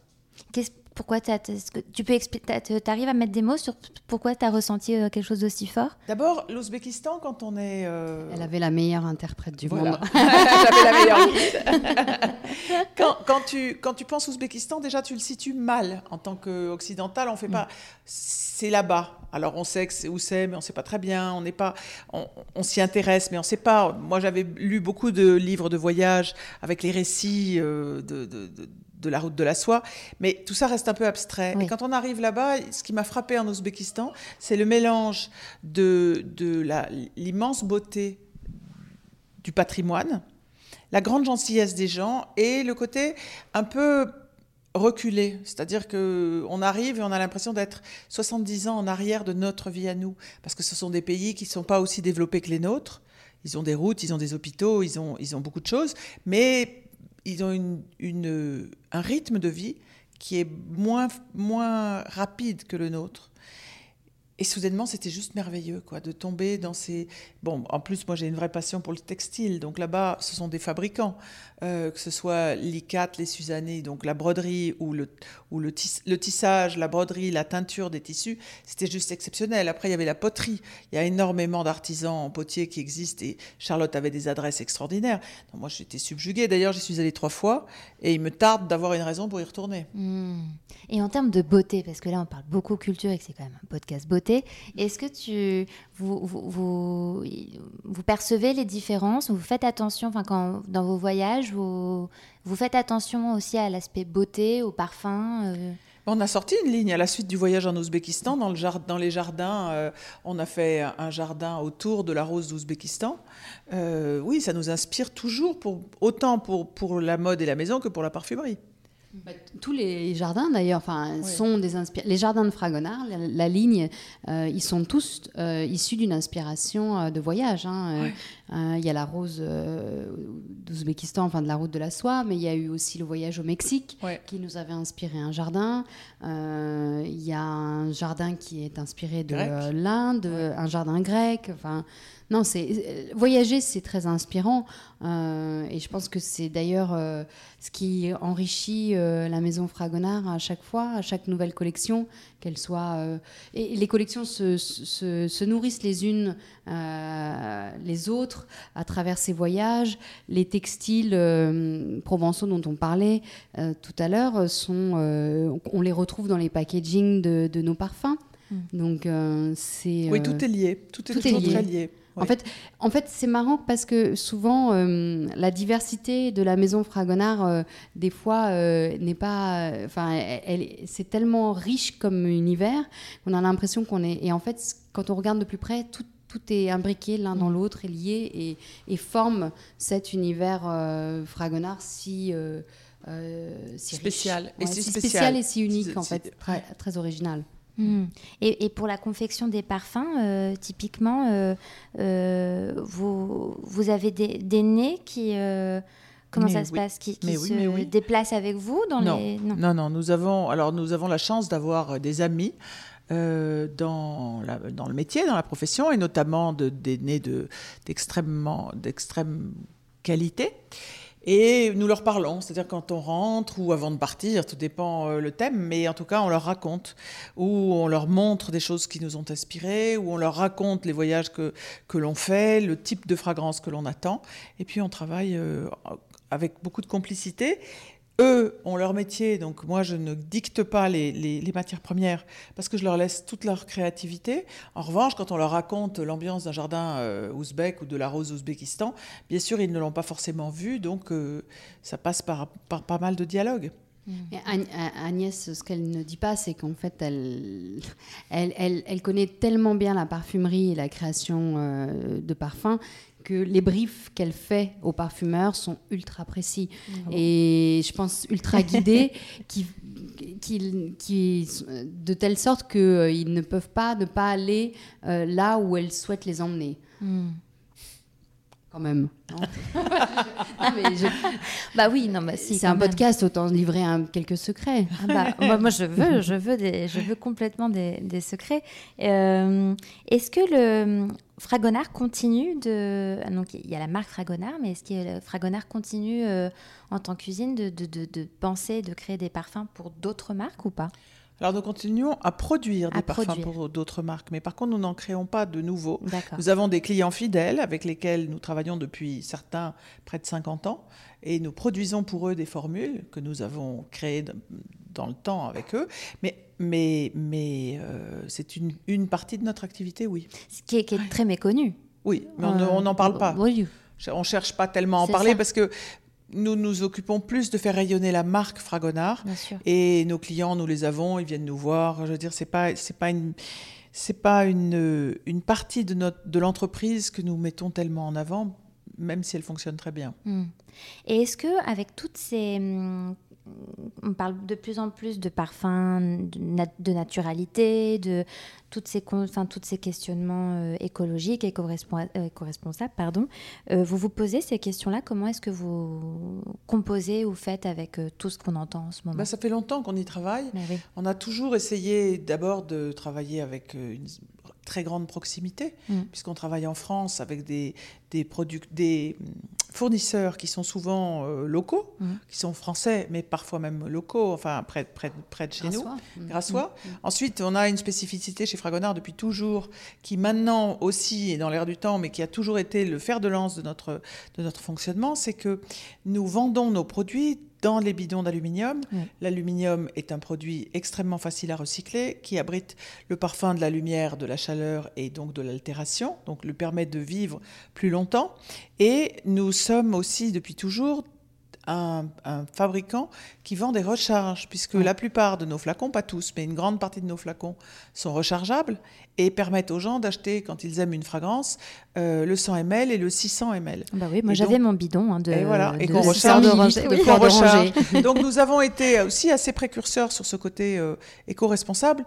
Pourquoi tu peux arrives à mettre des mots sur pourquoi tu as ressenti euh, quelque chose d'aussi fort? D'abord, l'Ouzbékistan, quand on est. Euh, Elle avait la meilleure interprète du monde. J'avais la meilleure. quand, quand, tu, quand tu penses Ouzbékistan, déjà, tu le situes mal. En tant qu'occidental, on fait pas. C'est là-bas. Alors, on sait que c'est où c'est, mais on ne sait pas très bien. On n'est pas. On, s'y intéresse, mais on ne sait pas. Moi, j'avais lu beaucoup de livres de voyage avec les récits euh, de, de de la route de la soie, mais tout ça reste un peu abstrait. Et quand on arrive là-bas, ce qui m'a frappé en Ouzbékistan, c'est le mélange de, de l'immense beauté du patrimoine, la grande gentillesse des gens et le côté un peu reculé, c'est-à-dire que on arrive et on a l'impression d'être 70 ans en arrière de notre vie à nous, parce que ce sont des pays qui ne sont pas aussi développés que les nôtres. Ils ont des routes, ils ont des hôpitaux, ils ont, ils ont beaucoup de choses, mais ils ont une, un rythme de vie qui est moins, moins rapide que le nôtre. Et soudainement, c'était juste merveilleux, quoi, de tomber dans ces. Bon, en plus, moi, j'ai une vraie passion pour le textile. Donc là-bas, ce sont des fabricants, euh, que ce soit l'ICAT, les Suzannées, donc la broderie ou, le, ou le, tissage, la broderie, la teinture des tissus, c'était juste exceptionnel. Après, il y avait la poterie. Il y a énormément d'artisans potiers qui existent et Charlotte avait des adresses extraordinaires. Moi, j'étais subjuguée. D'ailleurs, j'y suis allée trois fois et il me tarde d'avoir une raison pour y retourner. Hmm. Et en termes de beauté, parce que là, on parle beaucoup culture et que c'est quand même un podcast beauté est-ce que tu, vous, percevez les différences Vous faites attention, enfin, quand, dans vos voyages, vous, vous faites attention aussi à l'aspect beauté, au parfum euh? On a sorti une ligne à la suite du voyage en Ouzbékistan. Dans, le les jardins, euh, on a fait un jardin autour de la rose d'Ouzbékistan. Euh, oui, ça nous inspire toujours, autant pour, pour la mode et la maison que pour la parfumerie. Bah, tous les jardins d'ailleurs enfin, sont des Les jardins de Fragonard, la, ligne, euh, ils sont tous euh, issus d'une inspiration euh, de voyage. Hein. Il y a la rose d'Ouzbékistan, enfin de la route de la soie, mais il y a eu aussi le voyage au Mexique qui nous avait inspiré un jardin. Il y a un jardin qui est inspiré de l'Inde, un jardin grec. Enfin, non, c'est euh, voyager, c'est très inspirant, euh, et je pense que c'est d'ailleurs euh, ce qui enrichit la maison Fragonard à chaque fois, à chaque nouvelle collection, qu'elle soit. et les collections se, se, nourrissent les unes les autres à travers ces voyages. Les textiles provençaux dont on parlait tout à l'heure sont, on les retrouve dans les packaging de, de nos parfums. Mm. Donc c'est. oui, tout est lié, tout est, toujours très lié. En fait, en fait c'est marrant parce que souvent, euh, la diversité de la maison Fragonard, euh, des fois, euh, n'est pas. Enfin, c'est tellement riche comme univers qu'on a l'impression qu'on est. Et en fait, quand on regarde de plus près, tout, tout est imbriqué l'un dans mm. l'autre, est lié et, et, forme cet univers Fragonard si. si spécial. et si spécial. et si unique, en fait, très, très original. Et, pour la confection des parfums, euh, typiquement, euh, euh, vous, vous avez des, des nez qui... Comment ça se passe Qui, se déplacent avec vous dans non. les... non. non, Nous avons, alors nous avons la chance d'avoir des amis dans, la, dans le métier, dans la profession, et notamment de, des nez d'extrêmement d'extrême qualité. Et nous leur parlons, c'est-à-dire quand on rentre ou avant de partir, tout dépend euh, le thème, mais en tout cas on leur raconte, ou on leur montre des choses qui nous ont inspirés, ou on leur raconte les voyages que, que l'on fait, le type de fragrance que l'on attend, et puis on travaille euh, avec beaucoup de complicité eux ont leur métier, donc moi je ne dicte pas les, matières premières parce que je leur laisse toute leur créativité. En revanche, quand on leur raconte l'ambiance d'un jardin euh, ouzbek ou de la rose ouzbékistan, bien sûr ils ne l'ont pas forcément vu, donc euh, ça passe par, pas mal de dialogues. Agnès, ce qu'elle ne dit pas, c'est qu'en fait, elle, elle, connaît tellement bien la parfumerie et la création euh, de parfums que les briefs qu'elle fait aux parfumeurs sont ultra précis et je pense ultra guidés, qui, qui, qui, de telle sorte qu'ils euh, ne peuvent pas ne pas aller euh, là où elle souhaite les emmener. Hmm. Quand même. Bah oui, non, bah si. C'est un podcast, autant livrer un, quelques secrets. Ah bah, moi, je veux, je veux, des, je veux complètement des, des secrets. Euh, est-ce que le Fragonard continue de. Ah, donc, il y a la marque Fragonard, mais est-ce que Fragonard continue euh, en tant que cuisine de, de, de, de penser, de créer des parfums pour d'autres marques ou pas? Alors nous continuons à produire des parfums pour d'autres marques, mais par contre nous n'en créons pas de nouveaux. Nous avons des clients fidèles avec lesquels nous travaillons depuis certains près de 50 ans et nous produisons pour eux des formules que nous avons créées dans le temps avec eux, mais mais, mais euh, c'est une, une, partie de notre activité, oui. Ce qui est, qui est très méconnu. Oui, mais on n'en parle pas. Oui. On ne cherche pas tellement à en parler parce que nous nous occupons plus de faire rayonner la marque Fragonard. Et nos clients, nous les avons, ils viennent nous voir. Je veux dire, c'est pas, c'est pas une, c'est pas une, une partie de notre, de l'entreprise que nous mettons tellement en avant, même si elle fonctionne très bien. Hmm. Et est-ce que avec toutes ces hmm, on parle de plus en plus de parfums, de, naturalité, de toutes ces, enfin, toutes ces questionnements euh, écologiques, euh, éco-responsables. pardon. Euh, vous vous posez ces questions-là Comment est-ce que vous composez ou faites avec tout ce qu'on entend en ce moment? Bah, Ça fait longtemps qu'on y travaille. On a toujours essayé d'abord de travailler avec une très grande proximité, mm. puisqu'on travaille en France avec des, des, des mm, fournisseurs qui sont souvent euh, locaux, mm. qui sont français, mais parfois même locaux, enfin près, près, près de chez nous, grâce Ensuite, on a une spécificité chez Fragonard depuis toujours, qui maintenant aussi est dans l'air du temps, mais qui a toujours été le fer de lance de notre, de notre fonctionnement, c'est que nous vendons nos produits dans les bidons d'aluminium. L'aluminium est un produit extrêmement facile à recycler qui abrite le parfum de la lumière, de la chaleur et donc de l'altération, donc le permet de vivre plus longtemps. Et nous sommes aussi depuis toujours un, fabricant qui vend des recharges, puisque la plupart de nos flacons, pas tous, mais une grande partie de nos flacons sont rechargeables et permettent aux gens d'acheter, quand ils aiment une fragrance, euh, le 100 ml et le 600 ml. Bah oui, moi j'avais mon bidon hein, de, et voilà, et qu'on recharge. Donc nous avons été aussi assez précurseurs sur ce côté euh, éco-responsable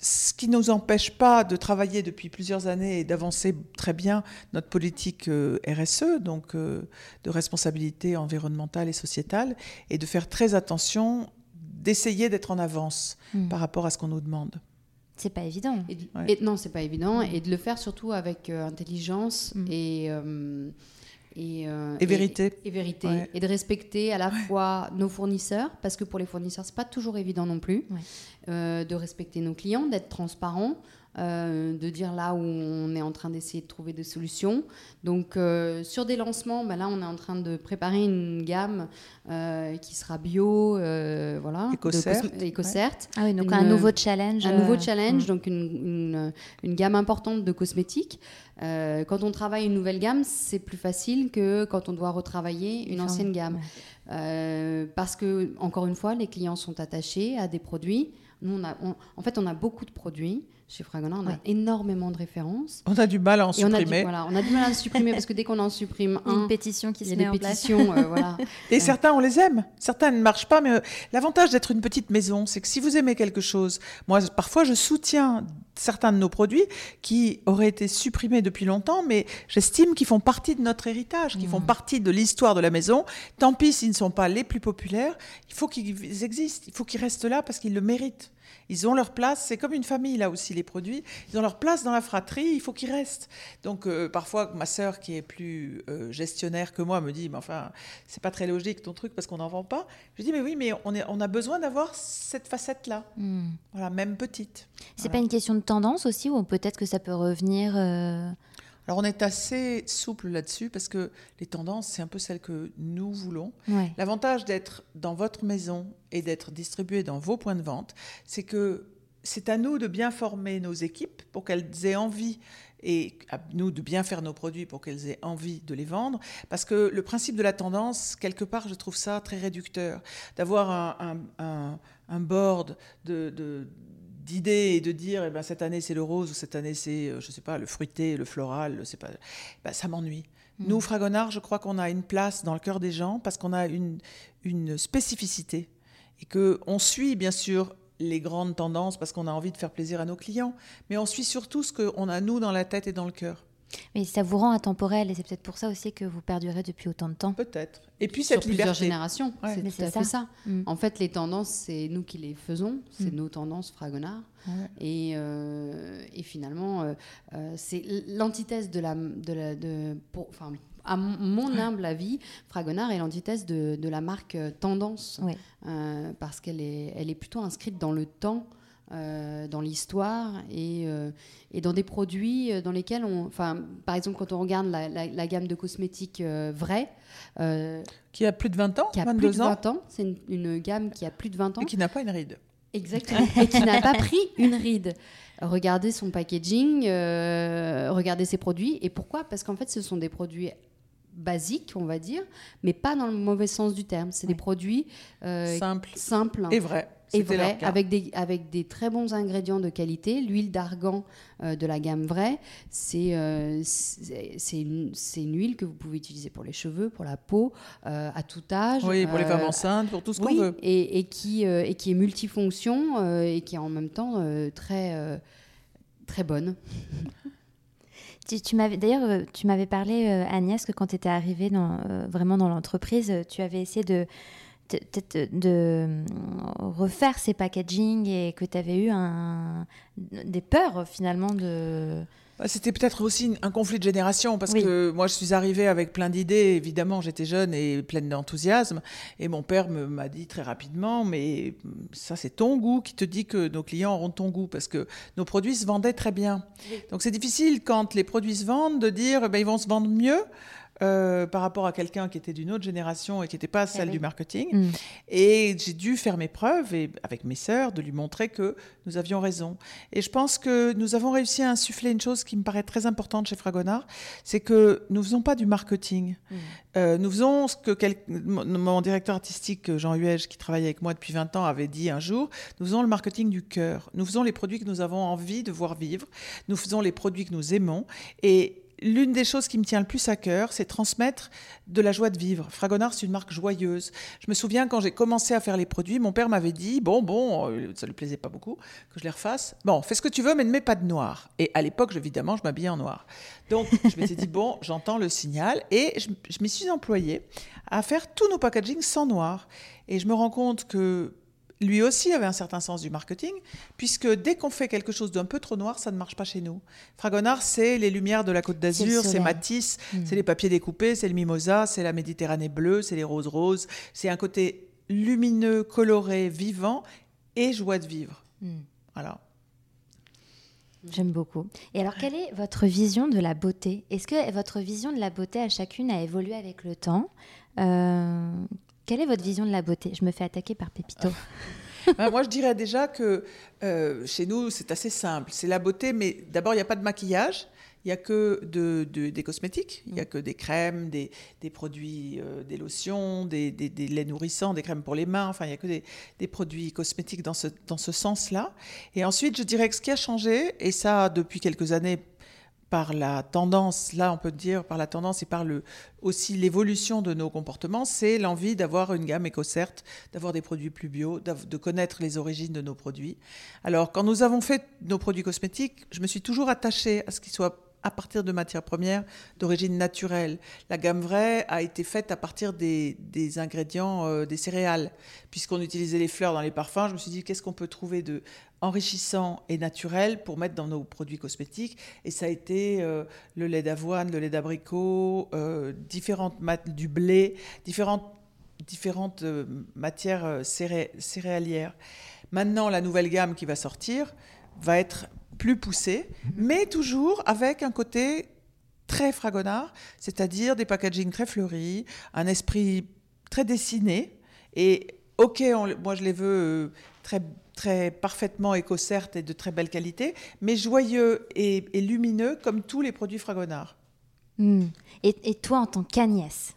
ce qui ne nous empêche pas de travailler depuis plusieurs années et d'avancer très bien notre politique euh, RSE, donc euh, de responsabilité environnementale et sociétale, et de faire très attention, d'essayer d'être en avance hmm. par rapport à ce qu'on nous demande. C'est pas évident. Et, non, c'est pas évident, et de le faire surtout avec euh, intelligence hmm. et euh, et, vérité. Et, vérité. Et de respecter à la fois nos fournisseurs, parce que pour les fournisseurs, c'est pas toujours évident non plus, euh, de respecter nos clients, d'être transparent, euh, de dire là où on est en train d'essayer de trouver des solutions. Donc euh, sur des lancements, bah là on est en train de préparer une gamme euh, qui sera bio, voilà, éco-cert. Ah oui, donc un nouveau challenge. Un nouveau challenge, mm. donc une, une, gamme importante de cosmétiques. quand on travaille une nouvelle gamme, c'est plus facile que quand on doit retravailler une ancienne gamme. parce que, encore une fois, les clients sont attachés à des produits. Nous, on a, en fait, on a beaucoup de produits. Chez Fragonard, on a énormément de références. On a du mal à en supprimer. On a, voilà, on a du mal à en supprimer parce que dès qu'on en supprime un, une pétition qui se met en pétitions, euh, voilà. Et certains, on les aime. Certains ne marchent pas, mais euh, l'avantage d'être une petite maison, c'est que si vous aimez quelque chose, moi, parfois, je soutiens certains de nos produits qui auraient été supprimés depuis longtemps, mais j'estime qu'ils font partie de notre héritage, qu'ils font mmh. partie de l'histoire de la maison. Tant pis s'ils ne sont pas les plus populaires, il faut qu'ils existent, il faut qu'ils restent là parce qu'ils le méritent. Ils ont leur place, c'est comme une famille là aussi les produits, ils ont leur place dans la fratrie, il faut qu'ils restent. Donc euh, parfois ma sœur qui est plus euh, gestionnaire que moi me dit mais enfin c'est pas très logique ton truc parce qu'on n'en vend pas. Je dis mais oui mais on, est, on a besoin d'avoir cette facette là, hmm. voilà même petite. C'est pas une question de tendance aussi ou peut-être que ça peut revenir. Euh, alors on est assez souple là-dessus parce que les tendances, c'est un peu celles que nous voulons. L'avantage d'être dans votre maison et d'être distribué dans vos points de vente, c'est que c'est à nous de bien former nos équipes pour qu'elles aient envie et à nous de bien faire nos produits pour qu'elles aient envie de les vendre. Parce que le principe de la tendance, quelque part, je trouve ça très réducteur. D'avoir un, board de d'idées et de dire eh ben, cette année c'est le rose ou cette année c'est euh, je sais pas le fruité le floral c'est pas ben, ça m'ennuie mm. nous Fragonard je crois qu'on a une place dans le cœur des gens parce qu'on a une, une spécificité et que on suit bien sûr les grandes tendances parce qu'on a envie de faire plaisir à nos clients mais on suit surtout ce qu'on a nous dans la tête et dans le cœur mais ça vous rend intemporel et c'est peut-être pour ça aussi que vous perdurez depuis autant de temps. Peut-être. Et puis cette Sur plusieurs générations. C'est tout à fait ça. Mm. En fait, les tendances, c'est nous qui les faisons. C'est mm. nos tendances Fragonard. Et, euh, et, finalement, euh, euh, c'est l'antithèse de la, de la, de, pour, enfin, à mon humble avis, Fragonard est l'antithèse de, de, la marque tendance, parce qu'elle est, elle est plutôt inscrite dans le temps. Euh, dans l'histoire et, euh, et, dans des produits euh, dans lesquels on. Enfin, par exemple, quand on regarde la, gamme de cosmétiques vrais. qui a plus de 20 ans Qui a plus de 20 ans. C'est une, gamme qui a plus de 20 ans. Et qui n'a pas une ride. Exactement. et qui n'a pas pris une ride. Regardez son packaging, regardez ses produits. Et pourquoi? Parce qu'en fait, ce sont des produits basiques, on va dire, mais pas dans le mauvais sens du terme. C'est des produits simples, simples et vrais et vrai, avec des, avec des très bons ingrédients de qualité. L'huile d'argan euh, de la gamme vraie, c'est euh, c'est une, une, huile que vous pouvez utiliser pour les cheveux, pour la peau, euh, à tout âge. Oui, pour les femmes enceintes, pour tout ce qu'on veut. Et, et, qui, et qui est multifonction et qui est en même temps très, très bonne. D'ailleurs, tu m'avais parlé Agnès que quand tu étais arrivée dans, vraiment dans l'entreprise, tu avais essayé de de euh, refaire ces packaging et que tu avais eu un, des peurs finalement de... Bah, c'était peut-être aussi un conflit de génération parce que moi je suis arrivée avec plein d'idées, évidemment j'étais jeune et pleine d'enthousiasme. Et mon père m'a dit très rapidement mais ça c'est ton goût qui te dit que nos clients auront ton goût parce que nos produits se vendaient très bien. Donc c'est difficile quand les produits se vendent de dire ben, ils vont se vendre mieux euh, par rapport à quelqu'un qui était d'une autre génération et qui n'était pas celle eh du marketing. Mm. Et j'ai dû faire mes preuves et avec mes sœurs de lui montrer que nous avions raison. Et je pense que nous avons réussi à insuffler une chose qui me paraît très importante chez Fragonard, c'est que nous faisons pas du marketing. Mm. Euh, nous faisons ce que mon directeur artistique Jean Huège, qui travaille avec moi depuis 20 ans, avait dit un jour. Nous faisons le marketing du cœur. Nous faisons les produits que nous avons envie de voir vivre. Nous faisons les produits que nous aimons. Et l'une des choses qui me tient le plus à cœur, c'est transmettre de la joie de vivre. Fragonard, c'est une marque joyeuse. Je me souviens quand j'ai commencé à faire les produits, mon père m'avait dit bon, bon, euh, ça lui plaisait pas beaucoup que je les refasse. Bon, fais ce que tu veux, mais ne mets pas de noir. Et à l'époque, évidemment, je m'habillais en noir. Donc, je m'étais dit bon, j'entends le signal et je, je m'y suis employée à faire tous nos packagings sans noir. Et je me rends compte que lui aussi avait un certain sens du marketing, puisque dès qu'on fait quelque chose d'un peu trop noir, ça ne marche pas chez nous. Fragonard, c'est les lumières de la Côte d'Azur, c'est Matisse, mm. c'est les papiers découpés, c'est le mimosa, c'est la Méditerranée bleue, c'est les roses roses. C'est un côté lumineux, coloré, vivant et joie de vivre. Mm. Voilà. J'aime beaucoup. Et alors, quelle est votre vision de la beauté? Est-ce que votre vision de la beauté à chacune a évolué avec le temps? Euh, Quelle est votre vision de la beauté? Je me fais attaquer par Pépito. Ben, moi, je dirais déjà que euh, chez nous, c'est assez simple. C'est la beauté, mais d'abord, il n'y a pas de maquillage. Il n'y a que de, de- des cosmétiques, il n'y a que des crèmes, des, produits, euh, des lotions, des, laits nourrissants, des crèmes pour les mains. Enfin, il n'y a que des, des produits cosmétiques dans ce, dans ce sens-là. Et ensuite, je dirais que ce qui a changé, et ça depuis quelques années, par la tendance, là on peut dire par la tendance et par le, aussi l'évolution de nos comportements, c'est l'envie d'avoir une gamme éco-certe, d'avoir des produits plus bio, de connaître les origines de nos produits. Alors quand nous avons fait nos produits cosmétiques, je me suis toujours attachée à ce qu'ils soient à partir de matières premières d'origine naturelle. La gamme vraie a été faite à partir des, ingrédients euh, des céréales. Puisqu'on utilisait les fleurs dans les parfums, je me suis dit qu'est-ce qu'on peut trouver de enrichissant et naturel pour mettre dans nos produits cosmétiques? Et ça a été euh, le lait d'avoine, le lait d'abricot, euh, différentes du blé, différentes, différentes euh, matières céré- céréalières. Maintenant, la nouvelle gamme qui va sortir va être plus poussée, mais toujours avec un côté très fragonard, c'est-à-dire des packagings très fleuris, un esprit très dessiné. Et ok, on- moi je les veux euh, très, très parfaitement éco-certes et de très belle qualité, mais joyeux et, et lumineux comme tous les produits fragonard. Hmm. Et, et toi, en tant qu'Agnès,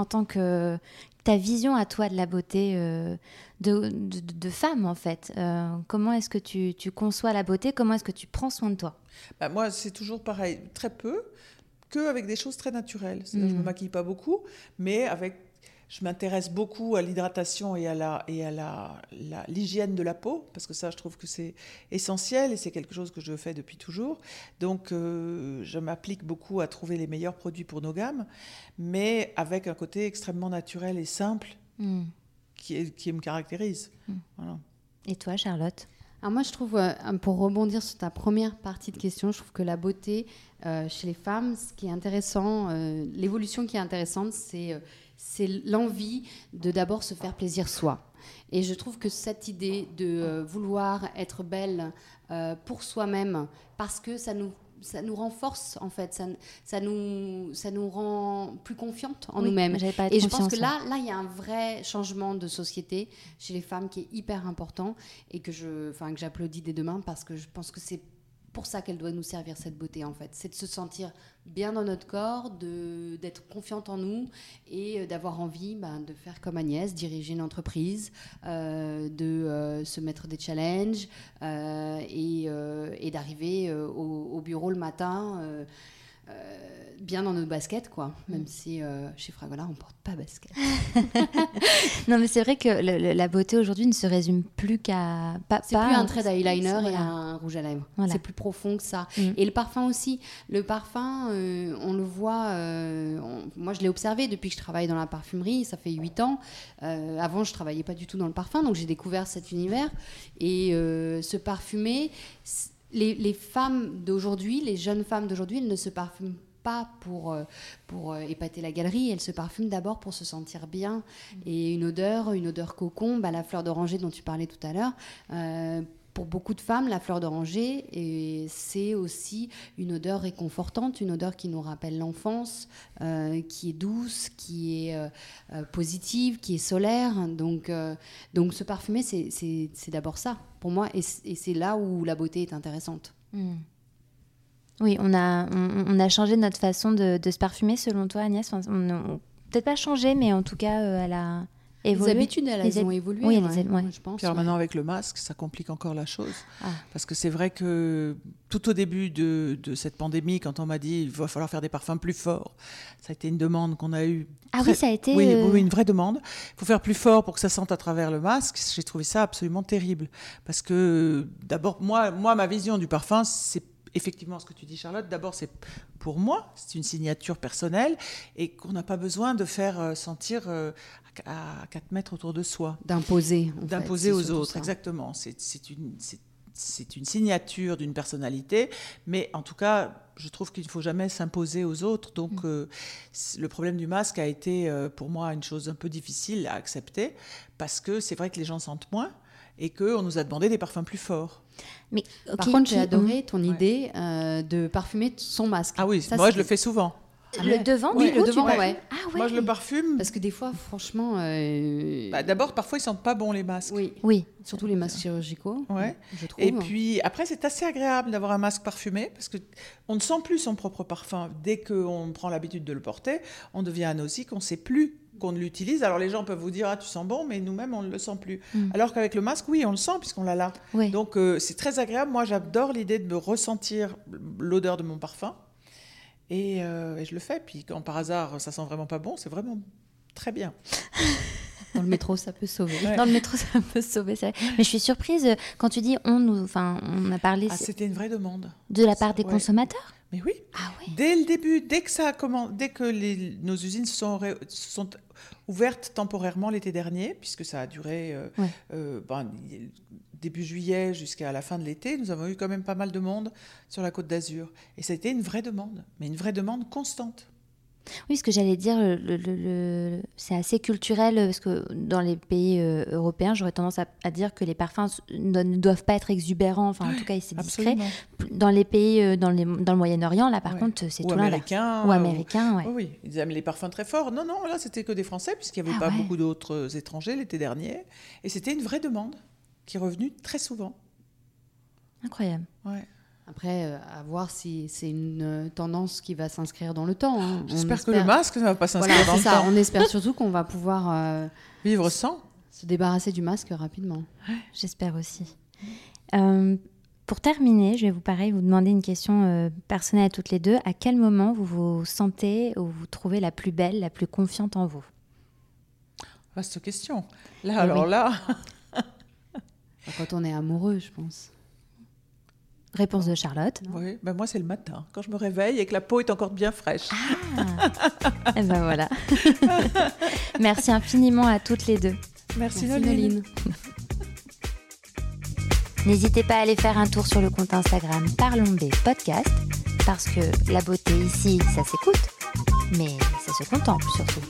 en tant que ta vision à toi de la beauté euh, de, de- de femme, en fait, euh, comment est-ce que tu, tu conçois la beauté? Comment est-ce que tu prends soin de toi? Bah, moi, c'est toujours pareil, très peu, que avec des choses très naturelles. Je ne me Mm. maquille pas beaucoup, mais avec, je m'intéresse beaucoup à l'hydratation et à la et à la, la- l'hygiène de la peau, parce que ça, je trouve que c'est essentiel et c'est quelque chose que je fais depuis toujours. Donc, euh, je m'applique beaucoup à trouver les meilleurs produits pour nos gammes, mais avec un côté extrêmement naturel et simple Hmm. qui, est- qui me caractérise. Mm. Voilà. Et toi, Charlotte? Alors moi, je trouve, euh, pour rebondir sur ta première partie de question, je trouve que la beauté euh, chez les femmes, ce qui est intéressant, euh, l'évolution qui est intéressante, c'est euh, c'est l'envie de d'abord se faire plaisir soi. Et je trouve que cette idée de euh, vouloir être belle euh, pour soi-même, parce que ça nous ça nous renforce en fait, ça, ça nous ça nous rend plus confiantes en Oui, nous-mêmes. Et je pense que là, là, il y a un vrai changement de société chez les femmes qui est hyper important et que je, enfin, que j'applaudis dès demain parce que je pense que c'est pour ça qu'elle doit nous servir cette beauté en fait. C'est de se sentir bien dans notre corps, d'être confiante en nous et euh, d'avoir envie ben, de faire comme Agnès, diriger une entreprise, euh, de euh, se mettre des challenges et, d'arriver au bureau le matin. Euh, bien dans nos baskets, quoi. Même si euh, chez Fragola, on porte pas basket. Non, mais c'est vrai que le- le- la beauté aujourd'hui ne se résume plus qu'à. Pas, C'est plus un trait d'eyeliner et voilà. un rouge à lèvres. Voilà. C'est plus profond que ça. Mm. Et le parfum aussi. Le parfum, euh, on le voit. on- moi, je l'ai observé depuis que je travaille dans la parfumerie. Ça fait 8 ans. Avant, je travaillais pas du tout dans le parfum, donc j'ai découvert cet univers. Et se parfumer, les, les femmes d'aujourd'hui, les jeunes femmes d'aujourd'hui, elles ne se parfument pas pour, euh, pour euh, épater la galerie, elles se parfument d'abord pour se sentir bien. Et une odeur, une odeur cocon, bah, la fleur d'oranger dont tu parlais tout à l'heure, euh, pour beaucoup de femmes, la fleur d'oranger, c'est aussi une odeur réconfortante, une odeur qui nous rappelle l'enfance, euh, qui est douce, qui est euh, euh, positive, qui est solaire. Donc, donc se parfumer, c'est- d'abord ça, pour moi, et c'est là où la beauté est intéressante. Hmm. Oui, on a, on, on a changé notre façon de, se parfumer selon toi, Agnès? Peut-être pas changé, mais en tout cas, elle a évolué. Les habitudes, elles, Les hab- ont évolué. oui, ouais, ouais. je pense. Puis alors ouais. maintenant avec le masque, ça complique encore la chose. Ah. Parce que c'est vrai que tout au début de, de cette pandémie, quand on m'a dit il va falloir faire des parfums plus forts, ça a été une demande qu'on a eue. Ah très- oui, ça a été. Oui, euh, oui, une vraie demande. Il faut faire plus fort pour que ça sente à travers le masque. J'ai trouvé ça absolument terrible. Parce que d'abord, moi, moi, ma vision du parfum, c'est effectivement ce que tu dis, Charlotte. D'abord, c'est pour moi, c'est une signature personnelle et qu'on n'a pas besoin de faire euh, sentir euh, à 4 mètres autour de soi D'imposer. d'imposer aux autres, ça. exactement. C'est une, signature d'une personnalité, mais en tout cas, je trouve qu'il ne faut jamais s'imposer aux autres. Donc, euh, c- le problème du masque a été euh, pour moi une chose un peu difficile à accepter, parce que c'est vrai que les gens sentent moins. Et qu'on nous a demandé des parfums plus forts. Mais, Par contre, j'ai adoré ton idée euh, de parfumer son masque. Ah oui, moi je le fais souvent. Ah, le devant, oui, le devant, ouais. Ah, ouais. Moi, je le parfume. Parce que des fois, franchement. Euh... Bah, D'abord, parfois, ils sentent pas bon les masques. Oui, oui. Surtout les masques chirurgicaux. Ouais. Je trouve. Et puis après, c'est assez agréable d'avoir un masque parfumé parce que on ne sent plus son propre parfum dès qu'on prend l'habitude de le porter. On devient anosique, on ne sait plus qu'on l'utilise. Alors les gens peuvent vous dire ah tu sens bon, mais nous-mêmes on ne le sent plus. Mm. Alors qu'avec le masque, oui, on le sent puisqu'on l'a là. Donc euh, c'est très agréable. Moi, j'adore l'idée de me ressentir l'odeur de mon parfum. Euh, et, je le fais. Puis quand par hasard ça sent vraiment pas bon, c'est vraiment très bien. Dans le métro, ça peut sauver. Dans le métro, ça peut sauver. Mais je suis surprise quand tu dis on nous, enfin, on a parlé. Ah, c'était une vraie demande. De la part des consommateurs? Mais oui. Ah dès le début, dès que ça a dès que les, nos usines se sont, sont ouvertes temporairement l'été dernier, puisque ça a duré euh, ben, début juillet jusqu'à la fin de l'été, nous avons eu quand même pas mal de monde sur la côte d'Azur. Et ça a été une vraie demande, mais une vraie demande constante. Oui, ce que j'allais dire, le, c'est assez culturel parce que dans les pays euh, européens, j'aurais tendance à, dire que les parfums ne, doivent pas être exubérants, enfin en tout cas c'est discret. Dans les pays, euh, dans, dans le Moyen-Orient, là par contre, c'est tout l'inverse. Ou américain, oui. oui. Ils aiment les parfums très forts. Non, non, là c'était que des Français puisqu'il n'y avait ah pas beaucoup d'autres étrangers l'été dernier. Et c'était une vraie demande qui est revenu très souvent. Incroyable. Ouais. Après, euh, à voir si c'est une euh, tendance qui va s'inscrire dans le temps. Hein. J'espère que le masque ne va pas s'inscrire dans le temps. On espère surtout qu'on va pouvoir euh, vivre sans. Se débarrasser du masque rapidement. J'espère aussi. pour terminer, je vais vous pareil vous demander une question personnelle à toutes les deux. À quel moment vous vous sentez ou vous trouvez la plus belle, la plus confiante en vous? Vaste question. Là, eh alors là. Quand on est amoureux, je pense. Réponse de Charlotte. Oui, ben moi c'est le matin, quand je me réveille et que la peau est encore bien fraîche. Ah Et eh ben voilà. Merci infiniment à toutes les deux. Merci, Noline. N'hésitez pas à aller faire un tour sur le compte Instagram Parlons B Podcast, parce que la beauté ici, ça s'écoute, mais ça se contemple surtout.